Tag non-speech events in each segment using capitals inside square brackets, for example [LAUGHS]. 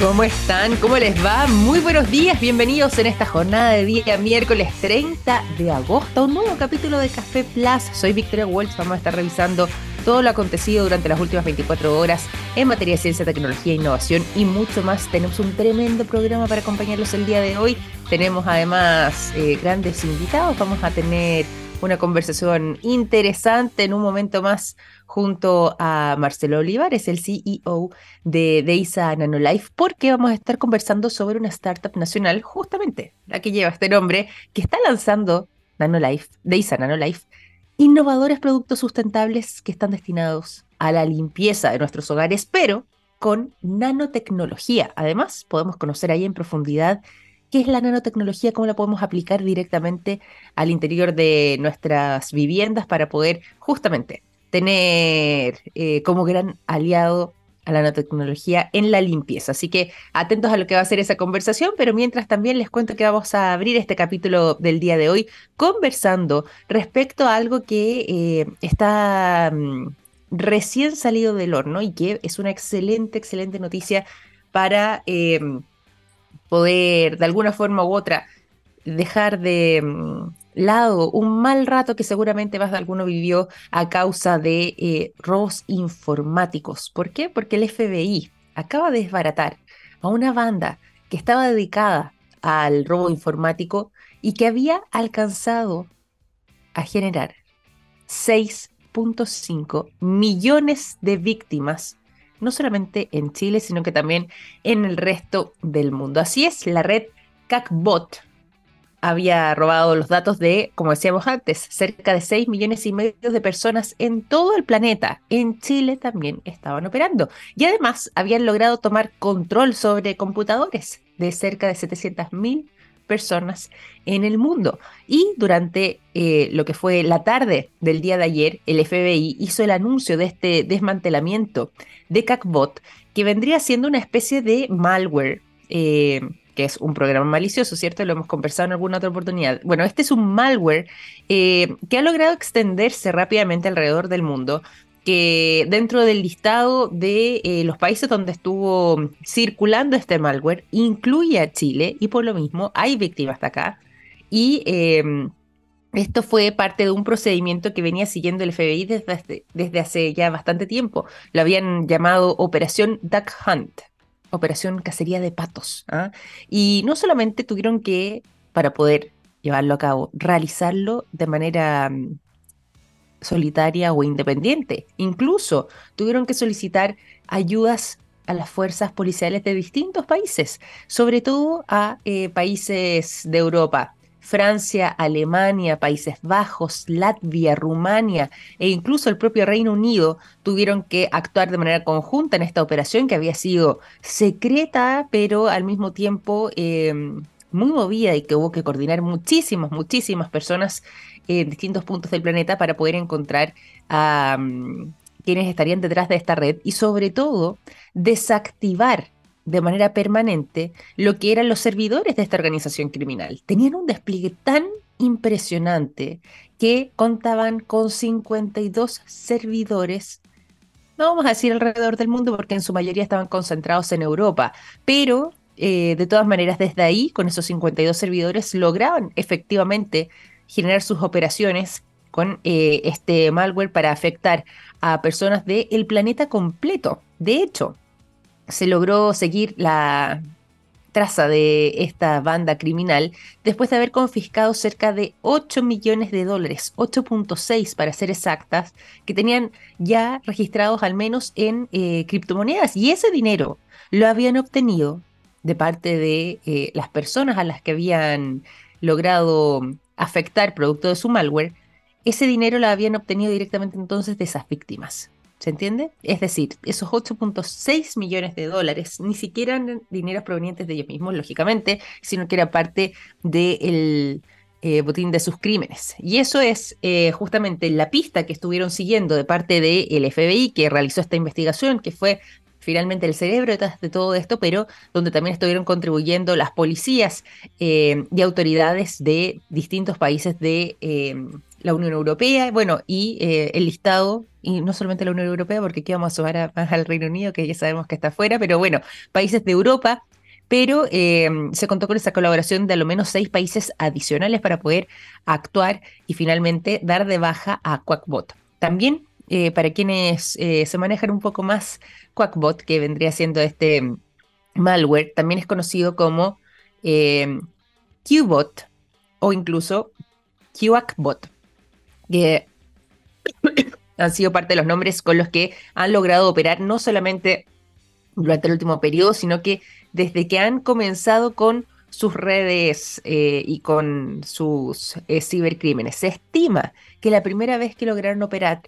¿Cómo están? ¿Cómo les va? Muy buenos días, bienvenidos en esta jornada de día miércoles 30 de agosto un nuevo capítulo de Café Plus. Soy Victoria Walsh, vamos a estar revisando todo lo acontecido durante las últimas 24 horas en materia de ciencia, tecnología, innovación y mucho más. Tenemos un tremendo programa para acompañarlos el día de hoy. Tenemos además eh, grandes invitados, vamos a tener una conversación interesante en un momento más junto a Marcelo Olivares, el CEO de Deisa Nanolife, porque vamos a estar conversando sobre una startup nacional, justamente la que lleva este nombre, que está lanzando Nanolife, Deisa Nanolife, innovadores productos sustentables que están destinados a la limpieza de nuestros hogares, pero con nanotecnología. Además, podemos conocer ahí en profundidad qué es la nanotecnología, cómo la podemos aplicar directamente al interior de nuestras viviendas para poder justamente tener eh, como gran aliado a la nanotecnología en la limpieza. Así que atentos a lo que va a ser esa conversación, pero mientras también les cuento que vamos a abrir este capítulo del día de hoy conversando respecto a algo que eh, está mm, recién salido del horno y que es una excelente, excelente noticia para eh, poder de alguna forma u otra dejar de mm, lado un mal rato que seguramente más de alguno vivió a causa de eh, robos informáticos. ¿Por qué? Porque el FBI acaba de desbaratar a una banda que estaba dedicada al robo informático y que había alcanzado a generar 6.5 millones de víctimas, no solamente en Chile, sino que también en el resto del mundo. Así es, la red CACBOT había robado los datos de, como decíamos antes, cerca de 6 millones y medio de personas en todo el planeta. En Chile también estaban operando. Y además habían logrado tomar control sobre computadores de cerca de 700 mil personas en el mundo. Y durante eh, lo que fue la tarde del día de ayer, el FBI hizo el anuncio de este desmantelamiento de CACBOT, que vendría siendo una especie de malware. Eh, que es un programa malicioso, ¿cierto? Lo hemos conversado en alguna otra oportunidad. Bueno, este es un malware eh, que ha logrado extenderse rápidamente alrededor del mundo, que dentro del listado de eh, los países donde estuvo circulando este malware incluye a Chile y por lo mismo hay víctimas de acá. Y em, esto fue parte de un procedimiento que venía siguiendo el FBI desde, desde hace ya bastante tiempo. Lo habían llamado Operación Duck Hunt. Operación Cacería de Patos. ¿ah? Y no solamente tuvieron que, para poder llevarlo a cabo, realizarlo de manera mm, solitaria o independiente. Incluso tuvieron que solicitar ayudas a las fuerzas policiales de distintos países, sobre todo a eh, países de Europa. Francia, Alemania, Países Bajos, Latvia, Rumania e incluso el propio Reino Unido tuvieron que actuar de manera conjunta en esta operación que había sido secreta, pero al mismo tiempo em, muy movida y que hubo que coordinar muchísimas, muchísimas personas en distintos puntos del planeta para poder encontrar a mm, quienes estarían detrás de esta red y sobre todo desactivar de manera permanente lo que eran los servidores de esta organización criminal. Tenían un despliegue tan impresionante que contaban con 52 servidores, no vamos a decir alrededor del mundo porque en su mayoría estaban concentrados en Europa, pero eh, de todas maneras desde ahí, con esos 52 servidores, lograban efectivamente generar sus operaciones con eh, este malware para afectar a personas del planeta completo. De hecho, se logró seguir la traza de esta banda criminal después de haber confiscado cerca de 8 millones de dólares, 8.6 para ser exactas, que tenían ya registrados al menos en eh, criptomonedas. Y ese dinero lo habían obtenido de parte de eh, las personas a las que habían logrado afectar producto de su malware. Ese dinero lo habían obtenido directamente entonces de esas víctimas. ¿Se entiende? Es decir, esos 8.6 millones de dólares ni siquiera eran dineros provenientes de ellos mismos, lógicamente, sino que era parte del eh, botín de sus crímenes. Y eso es eh, justamente la pista que estuvieron siguiendo de parte del FBI que realizó esta investigación, que fue finalmente el cerebro de todo esto, pero donde también estuvieron contribuyendo las policías eh, y autoridades de distintos países de la Unión Europea, bueno, y eh, el listado, y no solamente la Unión Europea, porque aquí vamos a sumar al Reino Unido, que ya sabemos que está afuera, pero bueno, países de Europa, pero eh, se contó con esa colaboración de al menos seis países adicionales para poder actuar y finalmente dar de baja a Quackbot. También eh, para quienes se manejan un poco más, Quackbot, que vendría siendo este malware, también es conocido como Qbot o incluso QACBot, que [COUGHS] han sido parte de los nombres con los que han logrado operar no solamente durante el último periodo, sino que desde que han comenzado con sus redes eh, y con sus eh, cibercrímenes. Se estima que la primera vez que lograron operar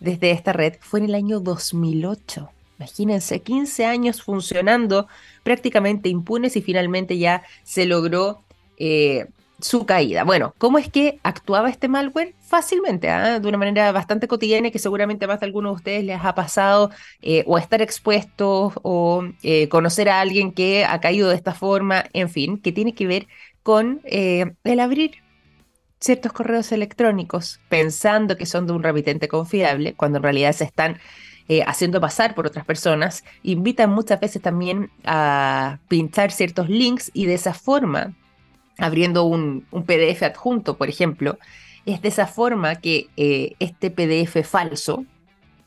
desde esta red fue en el año 2008. Imagínense, 15 años funcionando prácticamente impunes y finalmente ya se logró eh, su caída. Bueno, ¿cómo es que actuaba este malware? Fácilmente, ¿ah? de una manera bastante cotidiana que seguramente más de algunos de ustedes les ha pasado eh, o estar expuestos o eh, conocer a alguien que ha caído de esta forma, en fin, que tiene que ver con el abrir ciertos correos electrónicos pensando que son de un remitente confiable, cuando en realidad se están haciendo pasar por otras personas, invitan muchas veces también a pinchar ciertos links y de esa forma abriendo un, PDF adjunto, por ejemplo, es de esa forma que eh, este PDF falso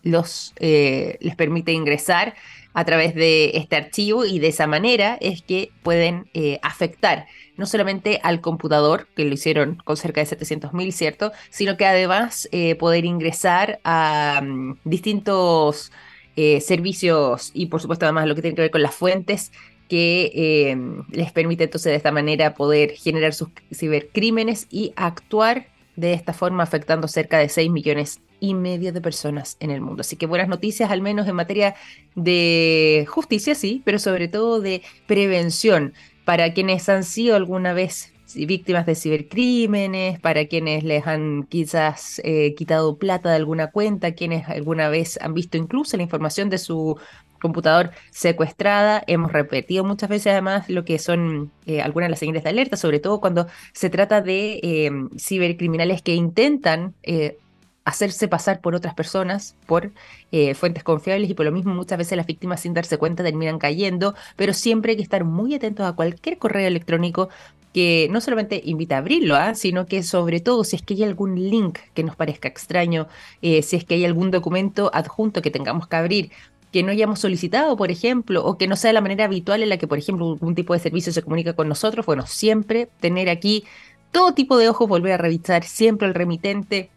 los, eh, les permite ingresar a través de este archivo y de esa manera es que pueden eh, afectar no solamente al computador, que lo hicieron con cerca de 700.000, ¿cierto? Sino que además poder ingresar a mm, distintos servicios y por supuesto además lo que tiene que ver con las fuentes que eh, les permite entonces de esta manera poder generar sus cibercrímenes y actuar de esta forma afectando cerca de 6 millones y medio de personas en el mundo. Así que buenas noticias al menos en materia de justicia, sí, pero sobre todo de prevención para quienes han sido alguna vez víctimas de cibercrímenes, para quienes les han quizás eh, quitado plata de alguna cuenta, quienes alguna vez han visto incluso la información de su computador secuestrada. Hemos repetido muchas veces además lo que son eh, algunas de las señales de alerta, sobre todo cuando se trata de em, cibercriminales que intentan eh, hacerse pasar por otras personas, por eh, fuentes confiables y por lo mismo muchas veces las víctimas sin darse cuenta terminan cayendo, pero siempre hay que estar muy atentos a cualquier correo electrónico que no solamente invita a abrirlo, ¿ah? sino que sobre todo si es que hay algún link que nos parezca extraño, si es que hay algún documento adjunto que tengamos que abrir que no hayamos solicitado, por ejemplo, o que no sea la manera habitual en la que, por ejemplo, un tipo de servicio se comunica con nosotros, bueno, siempre tener aquí todo tipo de ojos, volver a revisar siempre el remitente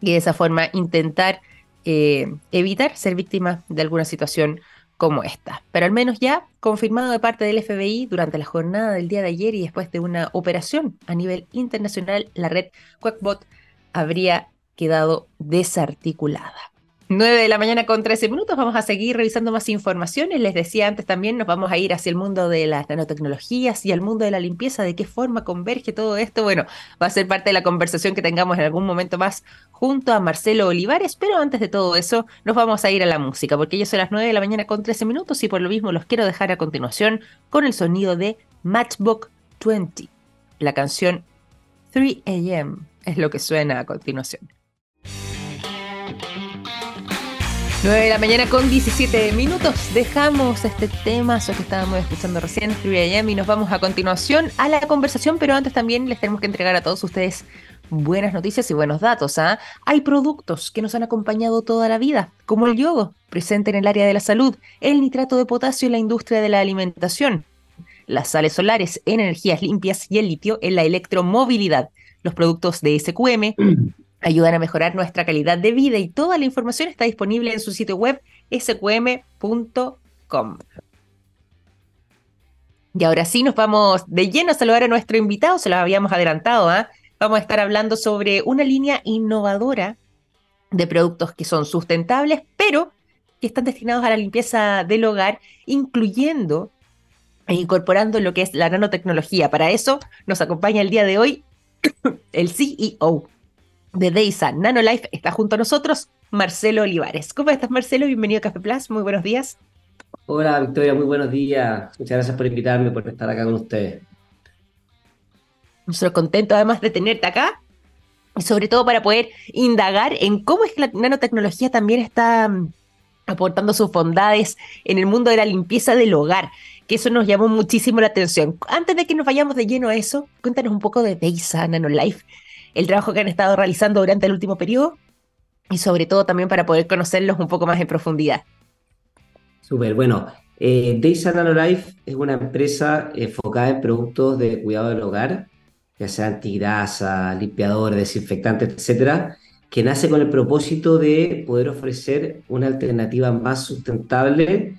y de esa forma intentar eh, evitar ser víctima de alguna situación como esta. Pero al menos ya confirmado de parte del FBI durante la jornada del día de ayer y después de una operación a nivel internacional, la red Quackbot habría quedado desarticulada. 9 de la mañana con 13 minutos. Vamos a seguir revisando más informaciones. Les decía antes también, nos vamos a ir hacia el mundo de las nanotecnologías y al mundo de la limpieza. ¿De qué forma converge todo esto? Bueno, va a ser parte de la conversación que tengamos en algún momento más junto a Marcelo Olivares. Pero antes de todo eso, nos vamos a ir a la música, porque ya son las 9 de la mañana con 13 minutos y por lo mismo los quiero dejar a continuación con el sonido de Matchbook 20. La canción 3 AM es lo que suena a continuación. 9 de la mañana con 17 minutos. Dejamos este tema, eso que estábamos escuchando recién, 3 y nos vamos a continuación a la conversación, pero antes también les tenemos que entregar a todos ustedes buenas noticias y buenos datos. ¿ah? Hay productos que nos han acompañado toda la vida, como el yodo, presente en el área de la salud, el nitrato de potasio en la industria de la alimentación, las sales solares en energías limpias y el litio en la electromovilidad. Los productos de SQM [CLEARS THROAT] ayudan a mejorar nuestra calidad de vida y toda la información está disponible en su sitio web sqm.com. Y ahora sí nos vamos de lleno a saludar a nuestro invitado, se lo habíamos adelantado, ¿ah? vamos a estar hablando sobre una línea innovadora de productos que son sustentables, pero que están destinados a la limpieza del hogar, incluyendo e incorporando lo que es la nanotecnología. Para eso nos acompaña el día de hoy el CEO de Deisa Nanolife está junto a nosotros Marcelo Olivares. ¿Cómo estás, Marcelo? Bienvenido a Café Plus. Muy buenos días. Hola, Victoria. Muy buenos días. Muchas gracias por invitarme, por estar acá con ustedes. Nosotros contentos además de tenerte acá. y sobre todo para poder indagar en cómo es que la nanotecnología también está mm, aportando sus bondades en el mundo de la limpieza del hogar, que eso nos llamó muchísimo la atención. Antes de que nos vayamos de lleno a eso, cuéntanos un poco de Deisa Nanolife, el trabajo que han estado realizando durante el último periodo y sobre todo también para poder conocerlos un poco más en profundidad. Súper, bueno, eh, Deisa Nanolife es una empresa enfocada en productos de cuidado del hogar, ya sea antigrasa, limpiador, desinfectante, etcétera, que nace con el propósito de poder ofrecer una alternativa más sustentable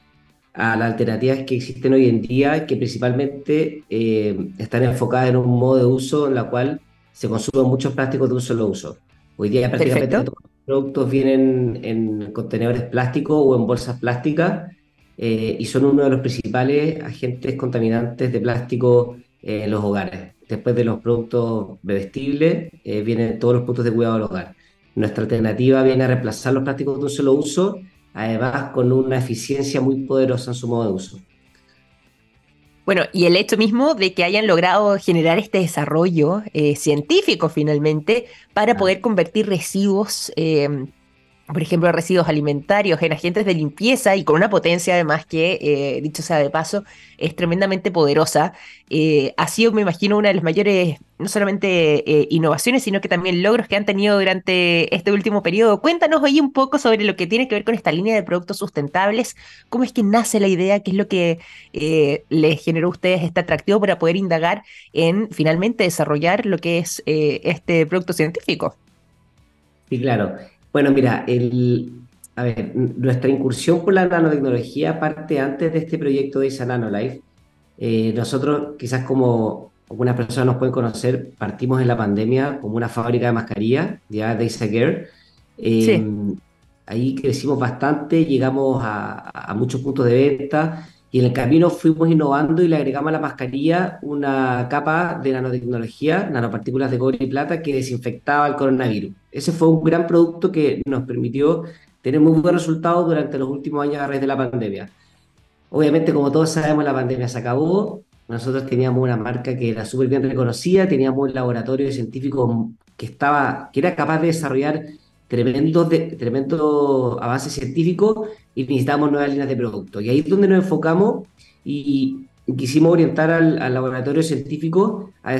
a las alternativas que existen hoy en día, que principalmente eh, están enfocadas en un modo de uso en la cual se consumen muchos plásticos de un solo uso. Hoy día prácticamente todos los productos vienen en contenedores plásticos o en bolsas plásticas eh, y son uno de los principales agentes contaminantes de plástico en los hogares. Después de los productos bebestibles, eh, vienen todos los productos de cuidado del hogar. Nuestra alternativa viene a reemplazar los plásticos de un solo uso, además con una eficiencia muy poderosa en su modo de uso. Bueno, y el hecho mismo de que hayan logrado generar este desarrollo eh, científico finalmente para poder convertir residuos eh, por ejemplo, residuos alimentarios, en agentes de limpieza y con una potencia además que, eh, dicho sea de paso, es tremendamente poderosa. Eh, ha sido, me imagino, una de las mayores, no solamente eh, innovaciones, sino que también logros que han tenido durante este último periodo. Cuéntanos hoy un poco sobre lo que tiene que ver con esta línea de productos sustentables, cómo es que nace la idea, qué es lo que les generó a ustedes este atractivo para poder indagar en finalmente desarrollar lo que es este producto científico. Sí, claro. Bueno, mira, el, a ver, nuestra incursión por la nanotecnología parte antes de este proyecto de Isa Nanolife. Eh, nosotros, quizás como algunas personas nos pueden conocer, partimos en la pandemia como una fábrica de mascarillas, ya de Isa eh, Ahí crecimos bastante, llegamos a, a muchos puntos de venta y en el camino fuimos innovando y le agregamos a la mascarilla una capa de nanotecnología, nanopartículas de cobre y plata que desinfectaba el coronavirus. Ese fue un gran producto que nos permitió tener muy buenos resultados durante los últimos años a raíz de la pandemia. Obviamente, como todos sabemos, la pandemia se acabó. Nosotros teníamos una marca que era súper bien reconocida, teníamos un laboratorio científico que, estaba, que era capaz de desarrollar tremendo, de, tremendo avance científico y necesitamos nuevas líneas de producto. Y ahí es donde nos enfocamos y, quisimos orientar al, laboratorio científico a,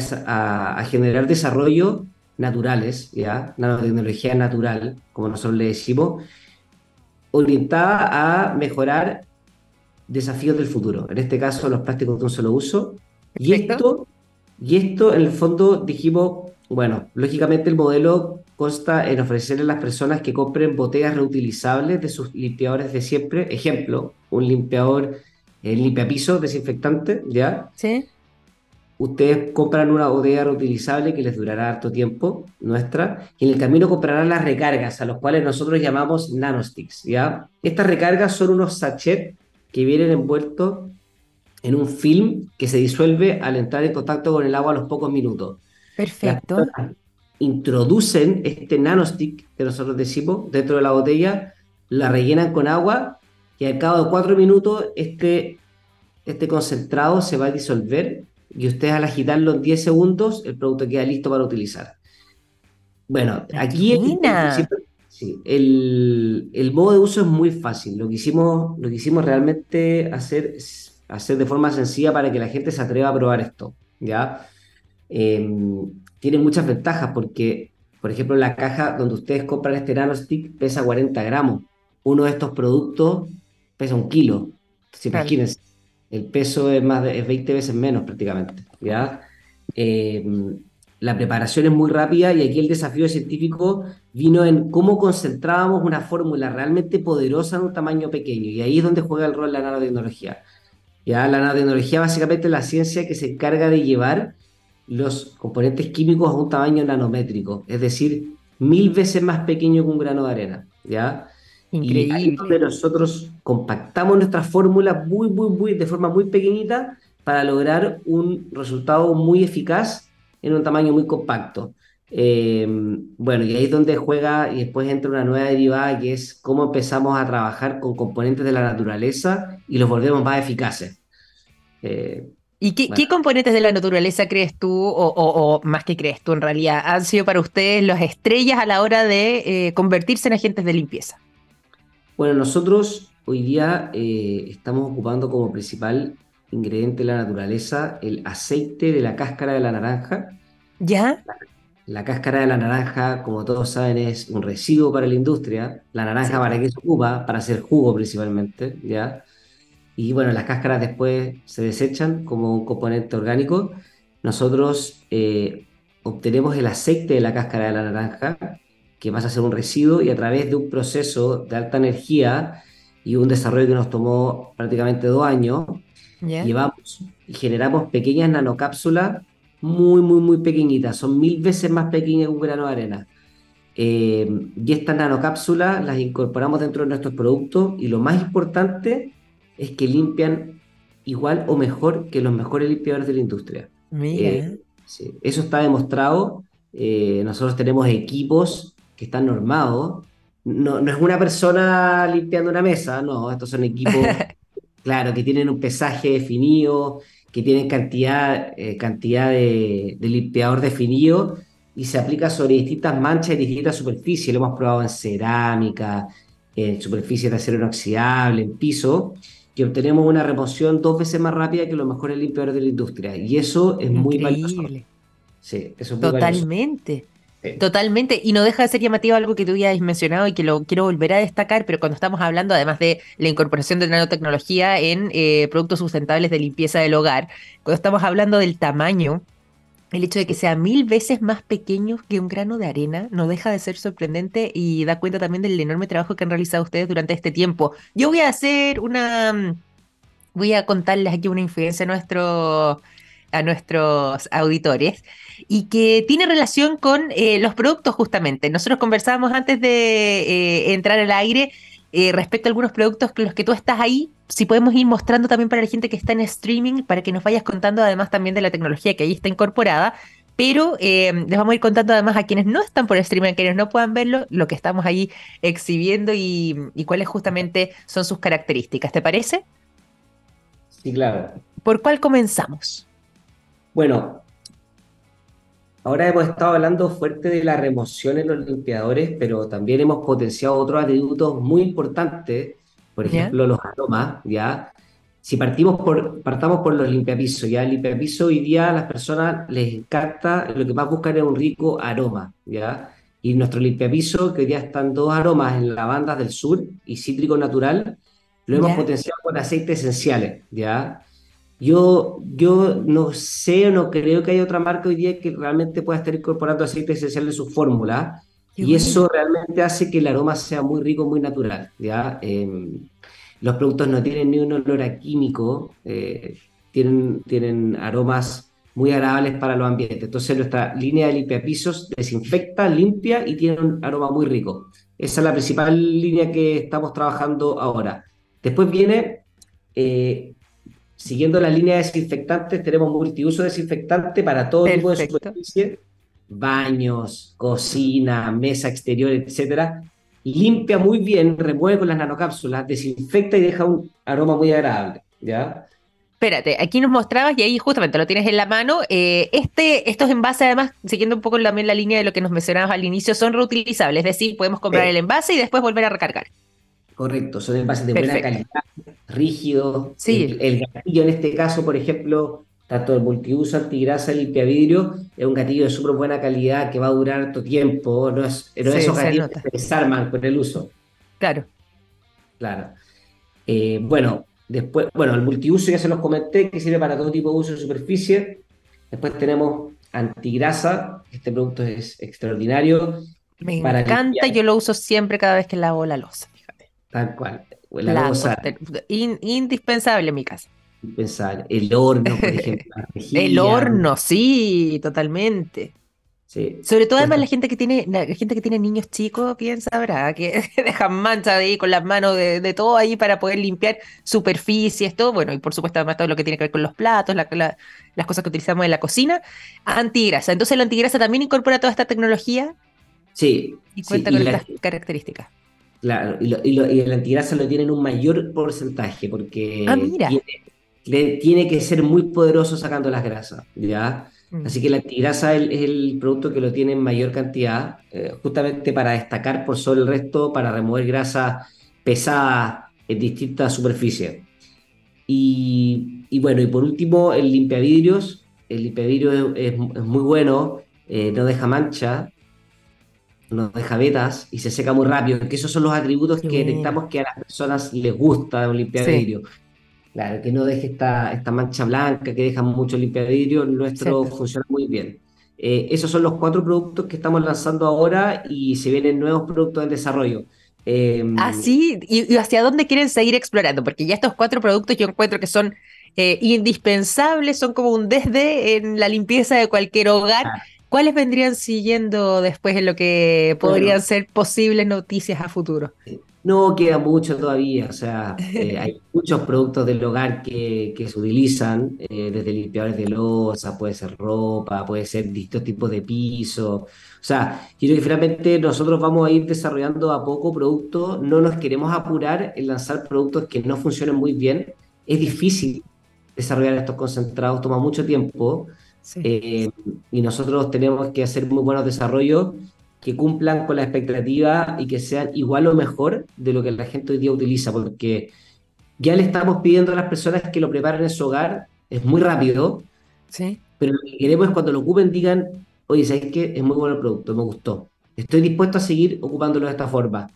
a, generar desarrollos naturales, ¿ya? nanotecnología natural, como nosotros le decimos, orientada a mejorar desafíos del futuro, en este caso los plásticos de un solo uso. Y esto, y esto, en el fondo, dijimos, bueno, lógicamente el modelo consta en ofrecerle a las personas que compren botellas reutilizables de sus limpiadores de siempre. Ejemplo, un limpiador, el eh, limpiapiso desinfectante, ¿ya? Sí. Ustedes compran una botella reutilizable que les durará harto tiempo, nuestra, y en el camino comprarán las recargas, a los cuales nosotros llamamos nanosticks, ¿ya? Estas recargas son unos sachets que vienen envueltos en un film que se disuelve al entrar en contacto con el agua a los pocos minutos. Perfecto introducen este nanostick que nosotros decimos dentro de la botella, la rellenan con agua y al cabo de cuatro minutos este, este concentrado se va a disolver y ustedes al agitarlo en 10 segundos el producto queda listo para utilizar. Bueno, aquí el, el, modo de uso es muy fácil. Lo que hicimos, lo que hicimos realmente hacer, hacer de forma sencilla para que la gente se atreva a probar esto. ¿ya? Em, tiene muchas ventajas porque, por ejemplo, la caja donde ustedes compran este nanostick pesa 40 gramos. Uno de estos productos pesa un kilo. imagínense, el peso es, más de, 20 veces menos prácticamente. ¿ya? Eh, la preparación es muy rápida y aquí el desafío científico vino en cómo concentrábamos una fórmula realmente poderosa en un tamaño pequeño. Y ahí es donde juega el rol la nanotecnología. ¿ya? La nanotecnología básicamente es la ciencia que se encarga de llevar los componentes químicos a un tamaño nanométrico, es decir, mil veces más pequeño que un grano de arena, ¿ya? Increíble. Y ahí es donde nosotros compactamos nuestra fórmula muy, muy, muy, de forma muy pequeñita para lograr un resultado muy eficaz en un tamaño muy compacto. Eh, bueno, y ahí es donde juega y después entra una nueva derivada que es cómo empezamos a trabajar con componentes de la naturaleza y los volvemos más eficaces. Eh, ¿Y qué, componentes de la naturaleza crees tú, o, más que crees tú en realidad, han sido para ustedes las estrellas a la hora de eh, convertirse en agentes de limpieza? Bueno, nosotros hoy día eh, estamos ocupando como principal ingrediente de la naturaleza el aceite de la cáscara de la naranja. ¿Ya? La, cáscara de la naranja, como todos saben, es un residuo para la industria. La naranja, ¿para qué se ocupa? Para hacer jugo principalmente, ¿ya? Y bueno, las cáscaras después se desechan como un componente orgánico. Nosotros eh, obtenemos el aceite de la cáscara de la naranja, que pasa a ser un residuo, y a través de un proceso de alta energía y un desarrollo que nos tomó prácticamente dos años, llevamos y generamos pequeñas nanocápsulas muy, muy, muy pequeñitas. Son mil veces más pequeñas que un grano de arena. Eh, y estas nanocápsulas las incorporamos dentro de nuestros productos y lo más importante es que limpian igual o mejor que los mejores limpiadores de la industria. Eh, eso está demostrado. Eh, nosotros tenemos equipos que están normados. No, es una persona limpiando una mesa, no, estos son equipos, [LAUGHS] claro, que tienen un pesaje definido, que tienen cantidad, eh, cantidad de, de, limpiador definido y se aplica sobre distintas manchas y distintas superficies. Lo hemos probado en cerámica, en superficies de acero inoxidable, en piso que obtenemos una remoción dos veces más rápida que los mejores limpiadores de la industria. Y eso es muy valioso. Sí, eso es muy Totalmente. Totalmente, y no deja de ser llamativo algo que tú ya has mencionado y que lo quiero volver a destacar, pero cuando estamos hablando además de la incorporación de nanotecnología en eh, productos sustentables de limpieza del hogar, cuando estamos hablando del tamaño el hecho de que sea mil veces más pequeño que un grano de arena no deja de ser sorprendente y da cuenta también del enorme trabajo que han realizado ustedes durante este tiempo. Yo voy a hacer una... Mm, voy a contarles aquí una infidencia a, nuestro, a nuestros auditores y que tiene relación con eh, los productos justamente. Nosotros conversábamos antes de eh, entrar al aire eh, respecto a algunos productos con los que tú estás ahí, si podemos ir mostrando también para la gente que está en streaming, para que nos vayas contando además también de la tecnología que ahí está incorporada. Pero eh, les vamos a ir contando además a quienes no están por streaming, a quienes no puedan verlo, lo que estamos ahí exhibiendo y, y cuáles justamente son sus características. ¿Te parece? Sí, claro. ¿Por cuál comenzamos? Bueno, Ahora hemos estado hablando fuerte de la remoción en los limpiadores, pero también hemos potenciado otros atributos muy importantes, por ejemplo, los aromas, ¿ya? Si partimos por, partamos por los limpiapisos, ¿ya? El limpiapiso hoy día a las personas les encanta, lo que más buscan es un rico aroma, ¿ya? Y nuestro limpiapiso, que hoy día están dos aromas en lavandas del sur y cítrico natural, lo hemos potenciado con aceites esenciales, ¿ya? Yo, yo no sé o no creo que haya otra marca hoy día que realmente pueda estar incorporando aceite esencial en su fórmula. Y eso realmente hace que el aroma sea muy rico, muy natural. ¿ya? Em, los productos no tienen ni un olor a químico, eh, tienen, tienen aromas muy agradables para los ambientes. Entonces nuestra línea de limpiapisos desinfecta, limpia y tiene un aroma muy rico. Esa es la principal línea que estamos trabajando ahora. Después viene eh, Siguiendo la línea de desinfectantes, tenemos multiuso desinfectante para todo tipo de superficie, baños, cocina, mesa exterior, etcétera. Limpia muy bien, remueve con las nanocápsulas, desinfecta y deja un aroma muy agradable, ¿ya? Espérate, aquí nos mostrabas y ahí justamente lo tienes en la mano. Eh, este, estos envases, además, siguiendo un poco también la línea de lo que nos mencionabas al inicio, son reutilizables, es decir, podemos comprar el envase y después volver a recargar. Correcto, son envases de buena calidad, rígidos. Sí. El, gatillo en este caso, por ejemplo, tanto el multiuso antigrasa limpiavidrio, es un gatillo de súper buena calidad que va a durar harto tiempo, no es, no esos gatillos que se desarman con el uso. Claro. Claro. Eh, bueno, después, bueno, el multiuso ya se los comenté, que sirve para todo tipo de uso de superficie. Después tenemos antigrasa, este producto es extraordinario. Me encanta, yo lo uso siempre cada vez que lavo la losa. Tal cual. La, indispensable en mi casa. Indispensable. El horno, por ejemplo. [LAUGHS] el horno, sí, totalmente. Sí. Sobre todo además la gente que tiene, la gente que tiene niños chicos, piensa, sabrá, que [LAUGHS] dejan manchas ahí con las manos de, todo ahí para poder limpiar superficies, todo, bueno, y por supuesto además todo lo que tiene que ver con los platos, las cosas que utilizamos en la cocina, antigrasa. Entonces la antigrasa también incorpora toda esta tecnología. Sí. Y cuenta con estas características. Claro, y, el antigrasa lo tiene en un mayor porcentaje porque ah, mira. le, tiene que ser muy poderoso sacando las grasas, ¿ya? Mm. Así que la antigrasa es el, producto que lo tiene en mayor cantidad, eh, justamente para destacar por sobre el resto, para remover grasa pesada en distintas superficies. Y, y, bueno, y por último, el limpiavidrios. El limpiavidrio es, es, muy bueno, eh, no deja mancha, no deja vetas y se seca muy rápido. Que esos son los atributos que detectamos que a las personas les gusta un limpiavidrio. Claro, que no deje esta, esta mancha blanca que deja mucho limpiavidrio, nuestro funciona muy bien. Eh, esos son los cuatro productos que estamos lanzando ahora y se vienen nuevos productos en desarrollo. Eh, ah, sí, ¿Y, hacia dónde quieren seguir explorando? Porque ya estos cuatro productos yo encuentro que son eh, indispensables, son como un desde en la limpieza de cualquier hogar. Ah. ¿Cuáles vendrían siguiendo después en lo que podrían ser posibles noticias a futuro? No queda mucho todavía, o sea, eh, hay [LAUGHS] muchos productos del hogar que, se utilizan, eh, desde limpiadores de losa, puede ser ropa, puede ser distintos tipos de piso. O sea, quiero que finalmente nosotros vamos a ir desarrollando a poco productos, no nos queremos apurar en lanzar productos que no funcionen muy bien. Es difícil desarrollar estos concentrados, toma mucho tiempo. Eh, y nosotros tenemos que hacer muy buenos desarrollos que cumplan con la expectativa y que sean igual o mejor de lo que la gente hoy día utiliza, porque ya le estamos pidiendo a las personas que lo preparen en su hogar, es muy rápido, sí. pero lo que queremos es cuando lo ocupen digan, oye, ¿sabes qué? Es muy bueno el producto, me gustó. Estoy dispuesto a seguir ocupándolo de esta forma.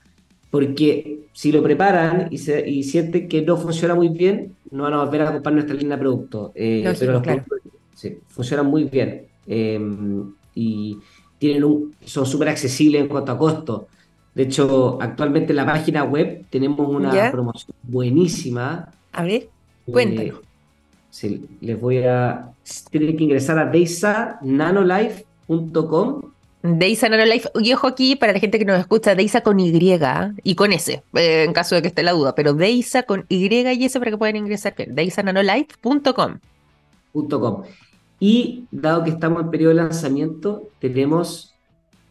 Porque si lo preparan y, se, y sienten que no funciona muy bien, no van a volver a comprar nuestra línea de productos. Eh, pero los productos sí, funcionan muy bien. Eh, y, tienen un, son súper accesibles en cuanto a costo. De hecho, actualmente en la página web tenemos una promoción buenísima. A ver, eh, cuéntanos. sí, les voy a... Tienen que ingresar a deisananolife.com Deisa Nanolife, y ojo aquí para la gente que nos escucha, Deisa con Y y con S, eh, en caso de que esté la duda, pero Deisa con Y y S para que puedan ingresar bien, deisananolife.com. .com. Y dado que estamos en periodo de lanzamiento, tenemos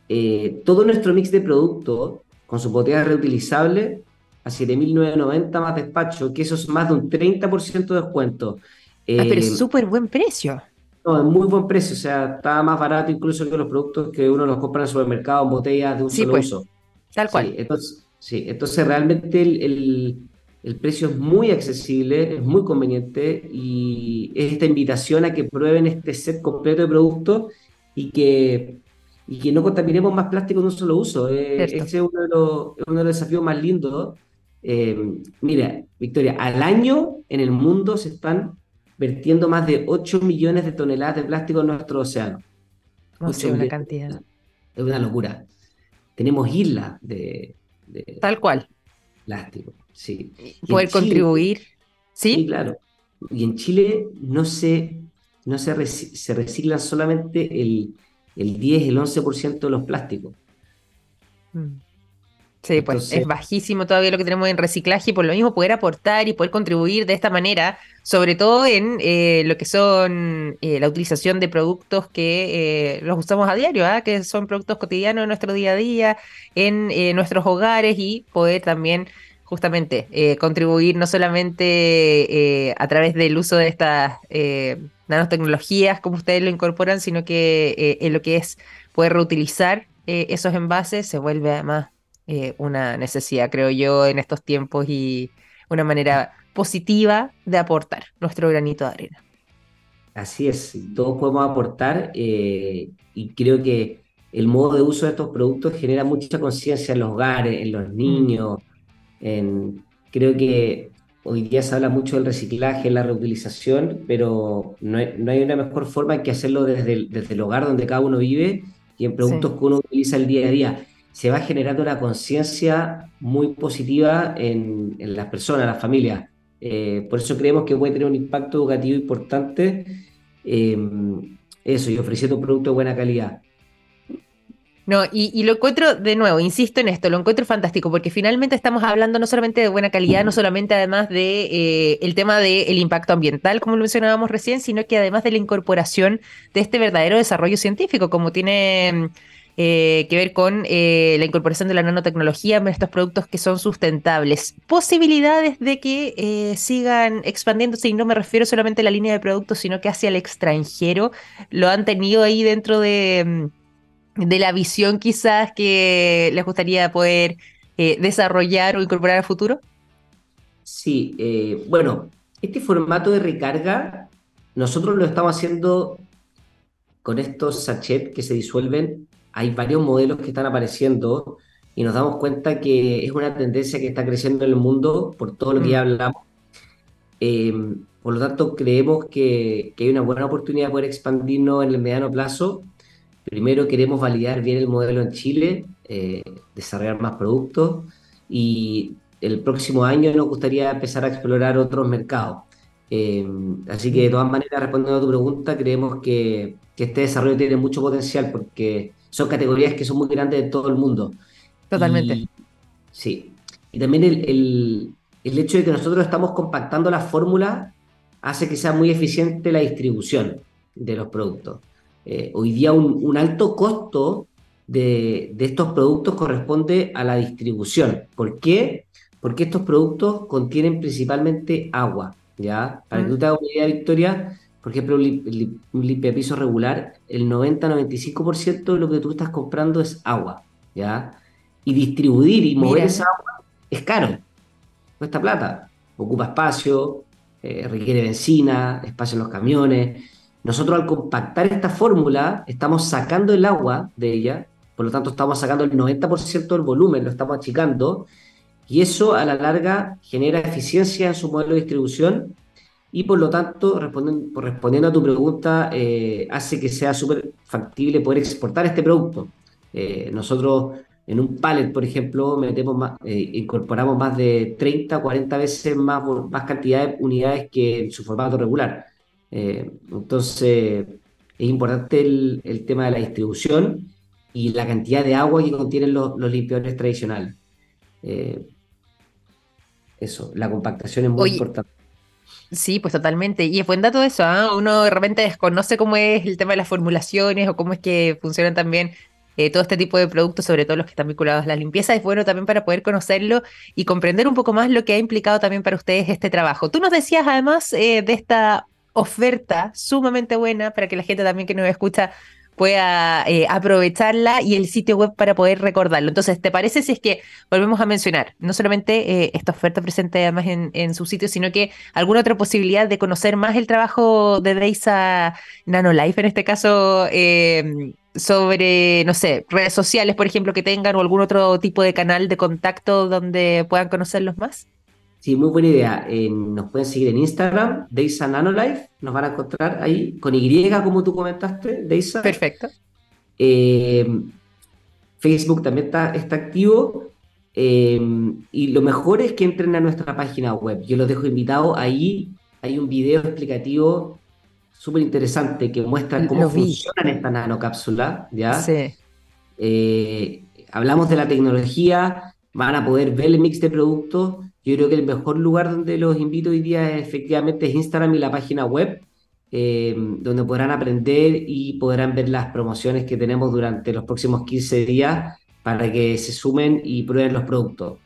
eh, todo nuestro mix de productos con su botella reutilizable a 7.990 más despacho, que eso es más de un 30% de descuento. ah, pero es eh, súper buen precio. No, es muy buen precio, o sea, está más barato incluso que los productos que uno los compra en el supermercado en botellas de un solo pues, uso. Tal cual. entonces, sí, entonces realmente el el precio es muy accesible, es muy conveniente y es esta invitación a que prueben este set completo de productos y que, y que no contaminemos más plástico de un solo uso. Eh, ese es uno de, los, uno de los desafíos más lindos. Eh, mira, Victoria, al año en el mundo se están vertiendo más de 8 millones de toneladas de plástico en nuestro océano. No sé, una cantidad. Es una locura. Tenemos islas de, de Tal cual. Plástico. Sí. Poder contribuir. ¿Sí? claro. Y en Chile no se, no se, se reciclan solamente el, el 10, el 11% de los plásticos. Mm. Sí, pues es bajísimo todavía lo que tenemos en reciclaje y por lo mismo poder aportar y poder contribuir de esta manera, sobre todo en eh, lo que son eh, la utilización de productos que eh, los usamos a diario, ¿ah? que son productos cotidianos en nuestro día a día, en nuestros hogares y poder también justamente eh, contribuir no solamente eh, a través del uso de estas eh, nanotecnologías como ustedes lo incorporan, sino que en lo que es poder reutilizar esos envases se vuelve además una necesidad, creo yo, en estos tiempos y una manera positiva de aportar nuestro granito de arena. Así es, todos podemos aportar y creo que el modo de uso de estos productos genera mucha conciencia en los hogares, en los mm. Creo que hoy día se habla mucho del reciclaje, la reutilización, pero no hay, una mejor forma que hacerlo desde el, desde el hogar donde cada uno vive y en productos que uno utiliza el día a día. Se va generando una conciencia muy positiva en, las personas, en las familias. Eh, por eso creemos que puede tener un impacto educativo importante. Eh, eso, y ofreciendo un producto de buena calidad. No, y, lo encuentro de nuevo, insisto en esto, lo encuentro fantástico, porque finalmente estamos hablando no solamente de buena calidad, no solamente además de eh, el tema del impacto ambiental, como lo mencionábamos recién, sino que además de la incorporación de este verdadero desarrollo científico, como tiene eh, que ver con eh, la incorporación de la nanotecnología en estos productos que son sustentables. Posibilidades de que sigan expandiéndose, y no me refiero solamente a la línea de productos, sino que hacia el extranjero. ¿Lo han tenido ahí dentro de, de la visión quizás que les gustaría poder desarrollar o incorporar a futuro? Sí, bueno, este formato de recarga nosotros lo estamos haciendo con estos sachets que se disuelven hay varios modelos que están apareciendo y nos damos cuenta que es una tendencia que está creciendo en el mundo por todo lo que ya mm. hablamos. Em, por lo tanto, creemos que, hay una buena oportunidad de poder expandirnos en el mediano plazo. Primero queremos validar bien el modelo en Chile, eh, desarrollar más productos y el próximo año nos gustaría empezar a explorar otros mercados. Em, así que de todas maneras, respondiendo a tu pregunta, creemos que, que este desarrollo tiene mucho potencial porque son categorías que son muy grandes de todo el mundo. Totalmente. sí. Y también el, hecho de que nosotros estamos compactando la fórmula hace que sea muy eficiente la distribución de los productos. Eh, hoy día un, alto costo de, estos productos corresponde a la distribución. ¿Por qué? Porque estos productos contienen principalmente agua. ¿ya? Para que tú te hagas una idea, Victoria, por ejemplo, un, limpiapiso regular, el 90-95% de lo que tú estás comprando es agua, ¿ya? Y distribuir y mover esa agua es caro, cuesta plata, ocupa espacio, eh, requiere benzina, espacio en los camiones. Nosotros al compactar esta fórmula estamos sacando el agua de ella, por lo tanto estamos sacando el 90% del volumen, lo estamos achicando, y eso a la larga genera eficiencia en su modelo de distribución y por lo tanto, respondiendo, respondiendo a tu pregunta, eh, hace que sea súper factible poder exportar este producto. Eh, nosotros en un pallet, por ejemplo, metemos más, eh, incorporamos más de 30, 40 veces más, más cantidad de unidades que en su formato regular. Entonces, es importante el, tema de la distribución y la cantidad de agua que contienen los, limpiadores tradicionales. eso, la compactación es muy importante. Sí, pues totalmente. Y es buen dato eso, ¿ah? Uno de repente desconoce cómo es el tema de las formulaciones o cómo es que funcionan también eh, todo este tipo de productos, sobre todo los que están vinculados a la limpieza. Es bueno también para poder conocerlo y comprender un poco más lo que ha implicado también para ustedes este trabajo. Tú nos decías además eh, de esta oferta sumamente buena para que la gente también que nos escucha pueda eh, aprovecharla y el sitio web para poder recordarlo. Entonces, ¿te parece si es que volvemos a mencionar no solamente eh, esta oferta presente además en, su sitio, sino que alguna otra posibilidad de conocer más el trabajo de Deisa Nanolife, en este caso, em, sobre, no sé, redes sociales, por ejemplo, que tengan o algún otro tipo de canal de contacto donde puedan conocerlos más? Sí, muy buena idea. nos pueden seguir en Instagram, Deisa Nanolife, nos van a encontrar ahí con Y, como tú comentaste, Deisa. Perfecto. Eh, Facebook también está, está activo. Eh, y lo mejor es que entren a nuestra página web. Yo los dejo invitados. Ahí hay un video explicativo súper interesante que muestra cómo funcionan estas nanocápsulas. ¿ya? Sí. Eh, hablamos de la tecnología, van a poder ver el mix de productos yo creo que el mejor lugar donde los invito hoy día es, efectivamente es Instagram y la página web, eh, donde podrán aprender y podrán ver las promociones que tenemos durante los próximos 15 días para que se sumen y prueben los productos.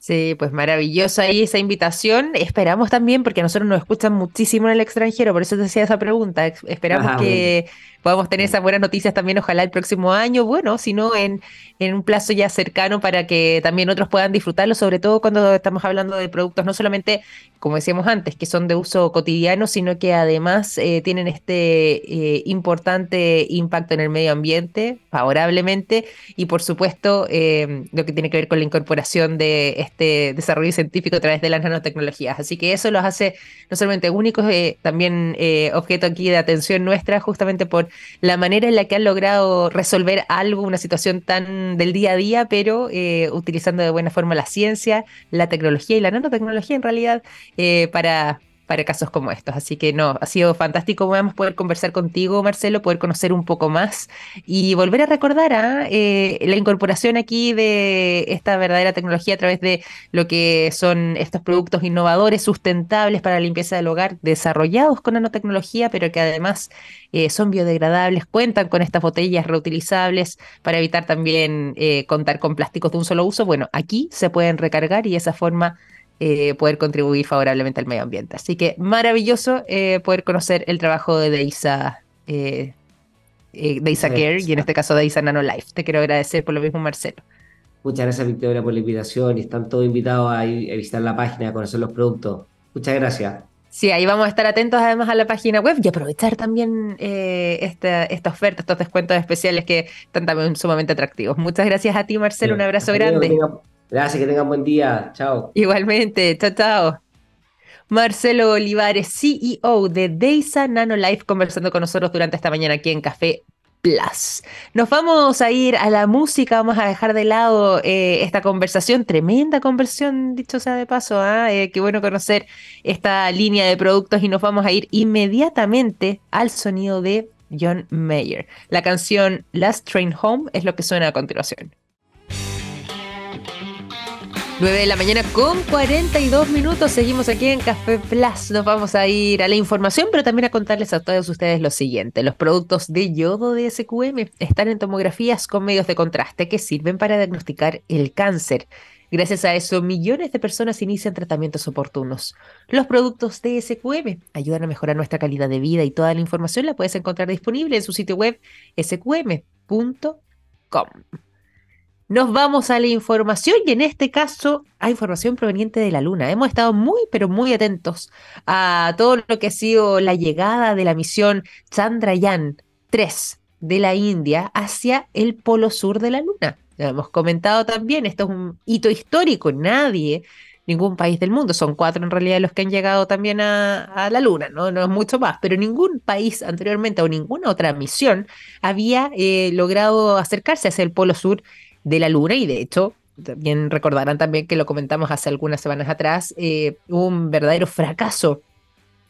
Sí, pues maravillosa ahí esa invitación. Esperamos también, porque a nosotros nos escuchan muchísimo en el extranjero, por eso te hacía esa pregunta. Esperamos que podamos tener esas buenas noticias también, ojalá el próximo año, bueno, si no en, en un plazo ya cercano para que también otros puedan disfrutarlo, sobre todo cuando estamos hablando de productos no solamente, como decíamos antes, que son de uso cotidiano, sino que además eh, tienen este eh, importante impacto en el medio ambiente, favorablemente, y por supuesto eh, lo que tiene que ver con la incorporación de este desarrollo científico a través de las nanotecnologías. Así que eso los hace no solamente únicos, también objeto aquí de atención nuestra, justamente por la manera en la que han logrado resolver algo, una situación tan del día a día, pero eh, utilizando de buena forma la ciencia, la tecnología y la nanotecnología en realidad eh, para para casos como estos. Así que no, ha sido fantástico vamos poder conversar contigo, Marcelo, poder conocer un poco más y volver a recordar ¿ah? eh, la incorporación aquí de esta verdadera tecnología a través de lo que son estos productos innovadores, sustentables para la limpieza del hogar, desarrollados con nanotecnología, pero que además eh, son biodegradables, cuentan con estas botellas reutilizables para evitar también eh, contar con plásticos de un solo uso. Bueno, aquí se pueden recargar y de esa forma eh, poder contribuir favorablemente al medio ambiente. Así que maravilloso poder conocer el trabajo de Deisa. Deisa Care y en este caso Deisa Nanolife. Te quiero agradecer por lo mismo, Marcelo. Muchas gracias, Victoria, por la invitación y están todos invitados a, ir a visitar la página, a conocer los productos. Muchas gracias. Sí, ahí vamos a estar atentos además a la página web y aprovechar también eh, esta, esta oferta, estos descuentos especiales que están también sumamente atractivos. Muchas gracias a ti, Marcelo. un abrazo grande. Gracias, que tengan buen día. Chao. Igualmente, chao, chao. Marcelo Olivares, CEO de Deisa Nanolife, conversando con nosotros durante esta mañana aquí en Café Plus. Nos vamos a ir a la música, vamos a dejar de lado eh, esta conversación, tremenda conversión, dicho sea de paso, ¿ah? eh, qué bueno conocer esta línea de productos y nos vamos a ir inmediatamente al sonido de John Mayer. La canción Last Train Home es lo que suena a continuación. 9 de la mañana con 42 minutos. Seguimos aquí en Café Plus. Nos vamos a ir a la información, pero también a contarles a todos ustedes lo siguiente. Los productos de yodo de SQM están en tomografías con medios de contraste que sirven para diagnosticar el cáncer. Gracias a eso, millones de personas inician tratamientos oportunos. Los productos de SQM ayudan a mejorar nuestra calidad de vida y toda la información la puedes encontrar disponible en su sitio web sqm.com nos vamos a la información y en este caso a información proveniente de la Luna. Hemos estado muy, pero muy atentos a todo lo que ha sido la llegada de la misión Chandrayaan 3 de la India hacia el polo sur de la Luna. Lo hemos comentado también, esto es un hito histórico, nadie, ningún país del mundo, son cuatro en realidad los que han llegado también a, la Luna, ¿no? no es mucho más, pero ningún país anteriormente o ninguna otra misión había eh, logrado acercarse hacia el polo sur de la Luna y de hecho, bien recordarán también que lo comentamos hace algunas semanas atrás, eh, un verdadero fracaso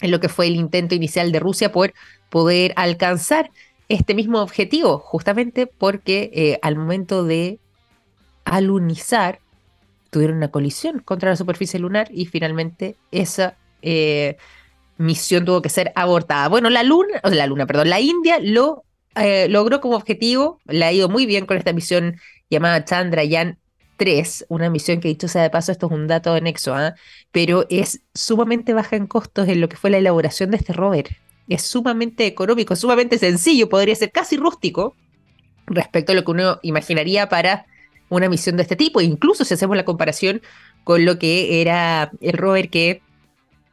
en lo que fue el intento inicial de Rusia por poder alcanzar este mismo objetivo, justamente porque eh, al momento de alunizar tuvieron una colisión contra la superficie lunar y finalmente esa eh, misión tuvo que ser abortada. Bueno, la luna, o la luna, perdón, la India lo logró como objetivo, le ha ido muy bien con esta misión llamada Chandrayaan 3, una misión que dicho sea de paso, esto es un dato anexo, ¿ah? pero es sumamente baja en costos en lo que fue la elaboración de este rover. Es sumamente económico, sumamente sencillo, podría ser casi rústico respecto a lo que uno imaginaría para una misión de este tipo, incluso si hacemos la comparación con lo que era el rover que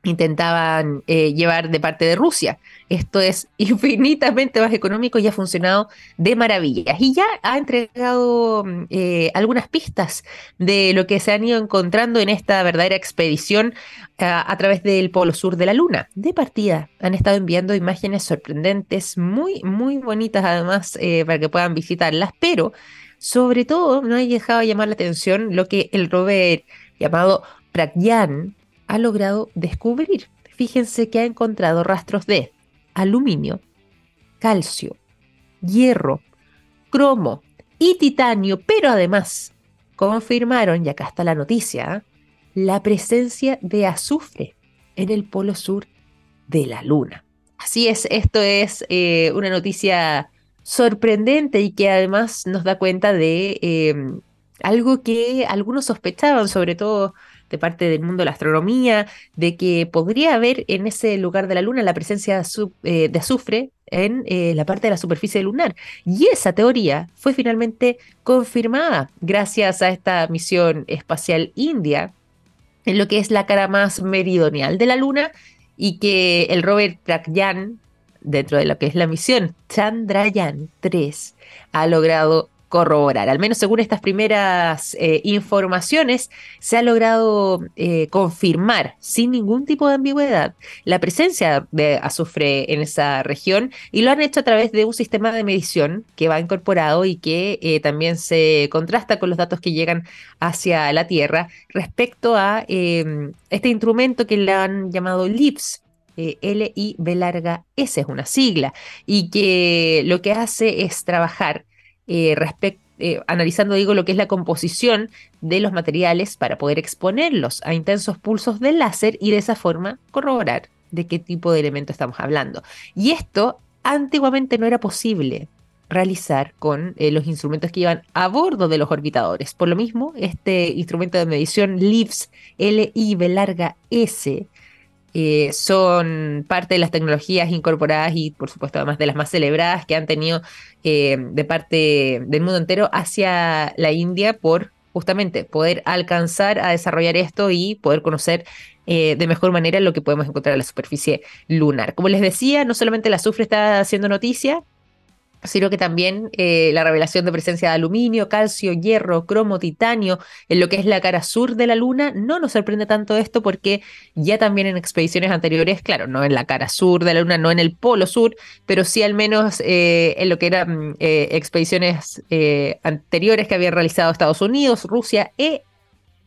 intentaban eh, llevar de parte de Rusia. Esto es [LAUGHS] infinitamente más económico y ha funcionado de maravillas. Y ya ha entregado mm, eh, algunas pistas de lo que se han ido encontrando en esta verdadera expedición a través del polo sur de la Luna. De partida han estado enviando imágenes sorprendentes, muy, muy bonitas además eh, para que puedan visitarlas, pero sobre todo no ha dejado de llamar la atención lo que el rover llamado Pragyan ha logrado descubrir. Fíjense que ha encontrado rastros de aluminio, calcio, hierro, cromo y titanio, pero además confirmaron, y acá está la noticia, la presencia de azufre en el polo sur de la Luna. Así es, esto es eh, una noticia sorprendente y que además nos da cuenta de eh, algo que algunos sospechaban, sobre todo de parte del mundo de la astronomía, de que podría haber en ese lugar de la Luna la presencia de eh, azufre en eh, la parte de la superficie lunar. Y esa teoría fue finalmente confirmada gracias a esta misión espacial india en lo que es la cara más meridional de la Luna y que el rover Pragyan, dentro de lo que es la misión Chandrayaan 3, ha logrado corroborar. Al menos según estas primeras eh, informaciones, se ha logrado eh, confirmar sin ningún tipo de ambigüedad la presencia de azufre en esa región y lo han hecho a través de un sistema de medición que va incorporado y que eh, también se contrasta con los datos que llegan hacia la Tierra respecto a em, este instrumento que le han llamado LIPS, L I B larga S es una sigla y que lo que hace es trabajar eh, eh, analizando, digo, lo que es la composición de los materiales para poder exponerlos a intensos pulsos de láser y de esa forma corroborar de qué tipo de elemento estamos hablando. Y esto antiguamente no era posible realizar con eh, los instrumentos que iban a bordo de los orbitadores. Por lo mismo, este instrumento de medición LIVS, L-I-V larga S, eh, son parte de las tecnologías incorporadas y por supuesto además de las más celebradas que han tenido eh, de parte del mundo entero hacia la India por justamente poder alcanzar a desarrollar esto y poder conocer eh, de mejor manera lo que podemos encontrar en la superficie lunar. Como les decía, no solamente el azufre está haciendo noticia, sino que también eh, la revelación de presencia de aluminio, calcio, hierro, cromo, titanio en lo que es la cara sur de la Luna, no nos sorprende tanto esto porque ya también en expediciones anteriores, claro, no en la cara sur de la Luna, no en el polo sur, pero sí al menos eh, en lo que eran eh, expediciones anteriores que habían realizado Estados Unidos, Rusia e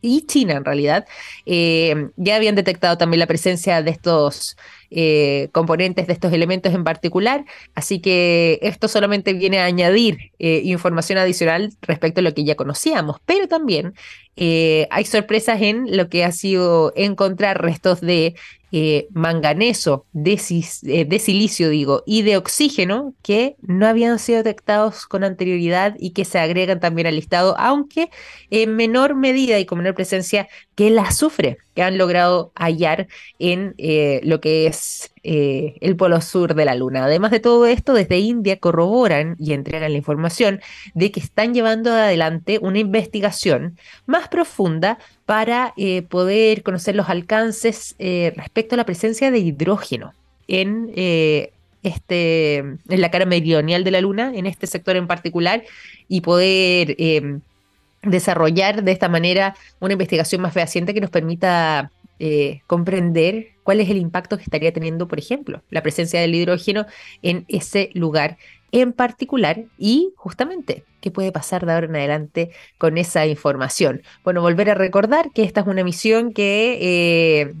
y China en realidad, ya habían detectado también la presencia de estos eh, componentes de estos elementos en particular. Así que esto solamente viene a añadir eh, información adicional respecto a lo que ya conocíamos, pero también eh, hay sorpresas en lo que ha sido encontrar restos de eh, manganeso, eh, de, silicio, digo, y de oxígeno que no habían sido detectados con anterioridad y que se agregan también al listado, aunque en menor medida y con menor presencia que el azufre que han logrado hallar en eh, lo que es el polo sur de la Luna. Además de todo esto, desde India corroboran y entregan la información de que están llevando adelante una investigación más profunda para eh, poder conocer los alcances eh, respecto a la presencia de hidrógeno en, eh, este, en la cara meridional de la Luna, en este sector en particular, y poder em, desarrollar de esta manera una investigación más fehaciente que nos permita comprender cuál es el impacto que estaría teniendo, por ejemplo, la presencia del hidrógeno en ese lugar en particular y justamente qué puede pasar de ahora en adelante con esa información. Bueno, volver a recordar que esta es una misión que eh,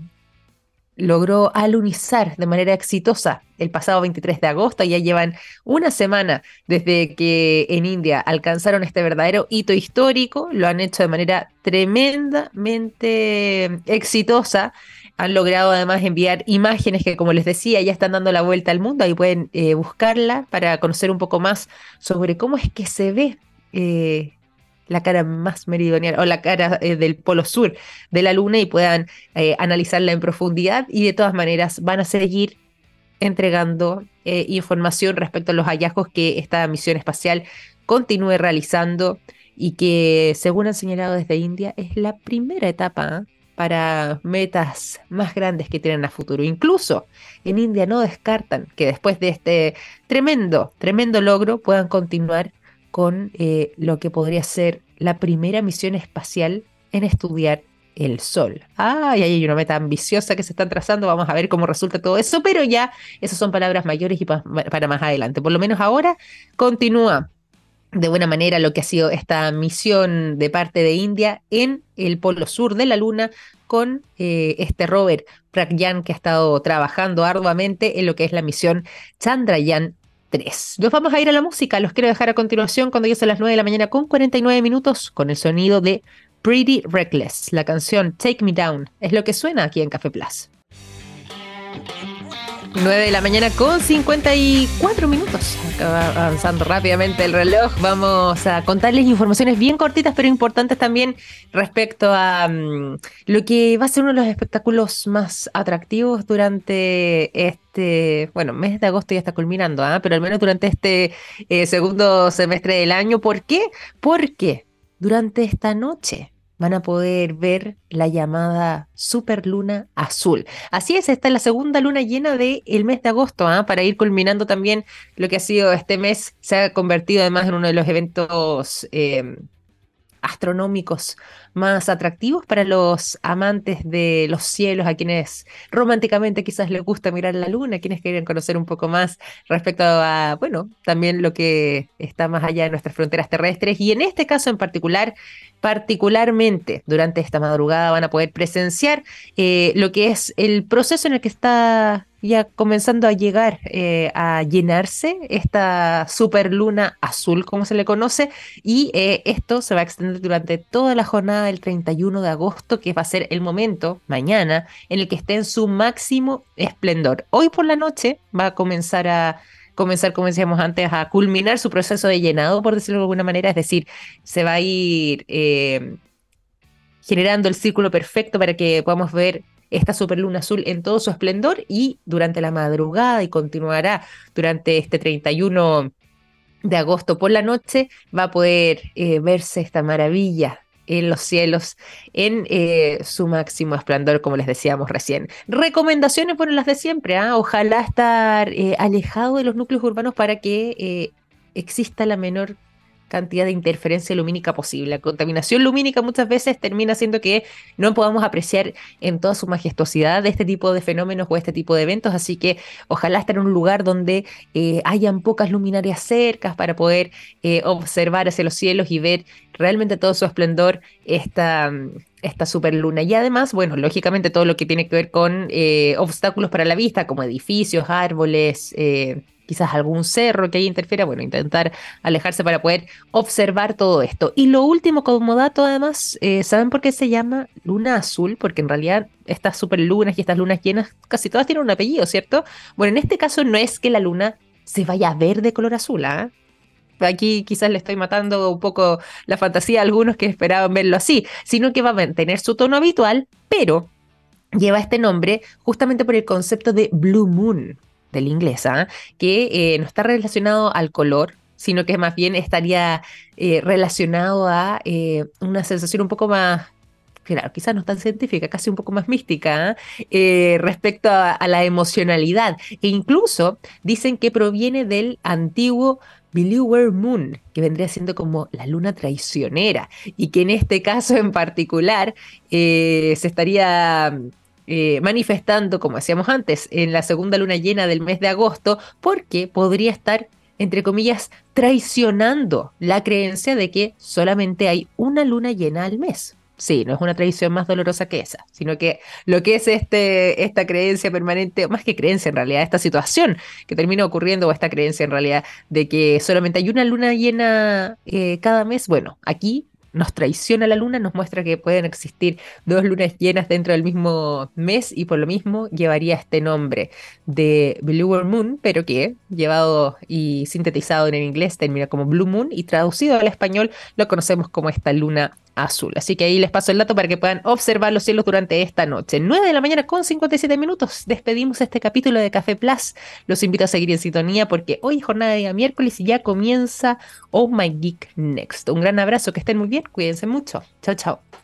logró alunizar de manera exitosa el pasado 23 de agosto. Ya llevan una semana desde que en India alcanzaron este verdadero hito histórico. Lo han hecho de manera tremendamente exitosa han logrado además enviar imágenes que, como les decía, ya están dando la vuelta al mundo. Ahí pueden eh, buscarla para conocer un poco más sobre cómo es que se ve eh, la cara más meridional o la cara eh, del polo sur de la Luna y puedan analizarla en profundidad. Y de todas maneras van a seguir entregando información respecto a los hallazgos que esta misión espacial continúe realizando y que, según han señalado desde India, es la primera etapa para metas más grandes que tienen a futuro. Incluso en India no descartan que después de este tremendo, tremendo logro puedan continuar con eh, lo que podría ser la primera misión espacial en estudiar el Sol. Ay, hay una meta ambiciosa que se están trazando, vamos a ver cómo resulta todo eso, pero ya esas son palabras mayores y para más adelante. Por lo menos ahora continúa de buena manera lo que ha sido esta misión de parte de India en el polo sur de la Luna con eh, este rover Pragyan que ha estado trabajando arduamente en lo que es la misión Chandrayaan 3. Nos vamos a ir a la música, los quiero dejar a continuación cuando ya son las 9 de la mañana con 49 minutos con el sonido de Pretty Reckless, la canción Take Me Down, es lo que suena aquí en Café Plus. 9 de la mañana con 54 minutos. Acaba avanzando rápidamente el reloj. Vamos a contarles informaciones bien cortitas, pero importantes también respecto a mm, lo que va a ser uno de los espectáculos más atractivos durante este, bueno, mes de agosto ya está culminando, ¿ah? pero al menos durante este eh, segundo semestre del año. ¿Por qué? Porque durante esta noche van a poder ver la llamada superluna azul. Así es, esta es la segunda luna llena del el mes de agosto, ¿ah? para ir culminando también lo que ha sido este mes, se ha convertido además en uno de los eventos eh, astronómicos más atractivos para los amantes de los cielos, a quienes románticamente quizás les gusta mirar la luna, a quienes quieren conocer un poco más respecto a, bueno, también lo que está más allá de nuestras fronteras terrestres. Y en este caso en particular, particularmente durante esta madrugada van a poder presenciar eh, lo que es el proceso en el que está ya comenzando a llegar eh, a llenarse esta superluna azul, como se le conoce, y eh, esto se va a extender durante toda la jornada del 31 de agosto, que va a ser el momento, mañana, en el que esté en su máximo esplendor. Hoy por la noche va a comenzar a comenzar, como decíamos antes, a culminar su proceso de llenado, por decirlo de alguna manera, es decir, se va a ir eh, generando el círculo perfecto para que podamos ver esta superluna azul en todo su esplendor y durante la madrugada y continuará durante este 31 de agosto por la noche va a poder eh, verse esta maravilla en los cielos en eh, su máximo esplendor, como les decíamos recién. Recomendaciones, bueno, las de siempre, ¿ah? ojalá estar eh, alejado de los núcleos urbanos para que exista la menor cantidad de interferencia lumínica posible. La contaminación lumínica muchas veces termina haciendo que no podamos apreciar en toda su majestuosidad este tipo de fenómenos o este tipo de eventos, así que ojalá estar en un lugar donde eh, hayan pocas luminarias cercas para poder eh, observar hacia los cielos y ver realmente todo su esplendor esta, esta superluna. Y además, bueno, lógicamente todo lo que tiene que ver con eh, obstáculos para la vista, como edificios, árboles, quizás algún cerro que ahí interfiera, bueno, intentar alejarse para poder observar todo esto. Y lo último como dato además, eh, ¿saben por qué se llama luna azul? Porque en realidad estas superlunas y estas lunas llenas casi todas tienen un apellido, ¿cierto? Bueno, en este caso no es que la luna se vaya a ver de color azul, ¿ah? aquí quizás le estoy matando un poco la fantasía a algunos que esperaban verlo así, sino que va a mantener su tono habitual, pero lleva este nombre justamente por el concepto de Blue Moon del inglés, ¿ah? que eh, no está relacionado al color, sino que más bien estaría eh, relacionado a eh, una sensación un poco más, claro, quizás no tan científica, casi un poco más mística, ¿ah? respecto a, la emocionalidad. E incluso dicen que proviene del antiguo Believer Moon, que vendría siendo como la luna traicionera, y que en este caso en particular se estaría eh, manifestando, como decíamos antes, en la segunda luna llena del mes de agosto, porque podría estar, entre comillas, traicionando la creencia de que solamente hay una luna llena al mes. Sí, no es una tradición más dolorosa que esa, sino que lo que es este, esta creencia permanente, más que creencia en realidad, esta situación que termina ocurriendo, o esta creencia en realidad de que solamente hay una luna llena eh, cada mes, bueno, aquí nos traiciona la luna, nos muestra que pueden existir dos lunas llenas dentro del mismo mes y por lo mismo llevaría este nombre de Blue Moon, pero que llevado y sintetizado en el inglés termina como Blue Moon y traducido al español lo conocemos como esta luna azul. Así que ahí les paso el dato para que puedan observar los cielos durante esta noche. 9 de la mañana con 57 minutos. Despedimos este capítulo de Café Plus. Los invito a seguir en sintonía porque hoy es jornada de día miércoles y ya comienza Oh My Geek Next. Un gran abrazo, que estén muy bien, cuídense mucho. Chao, chao.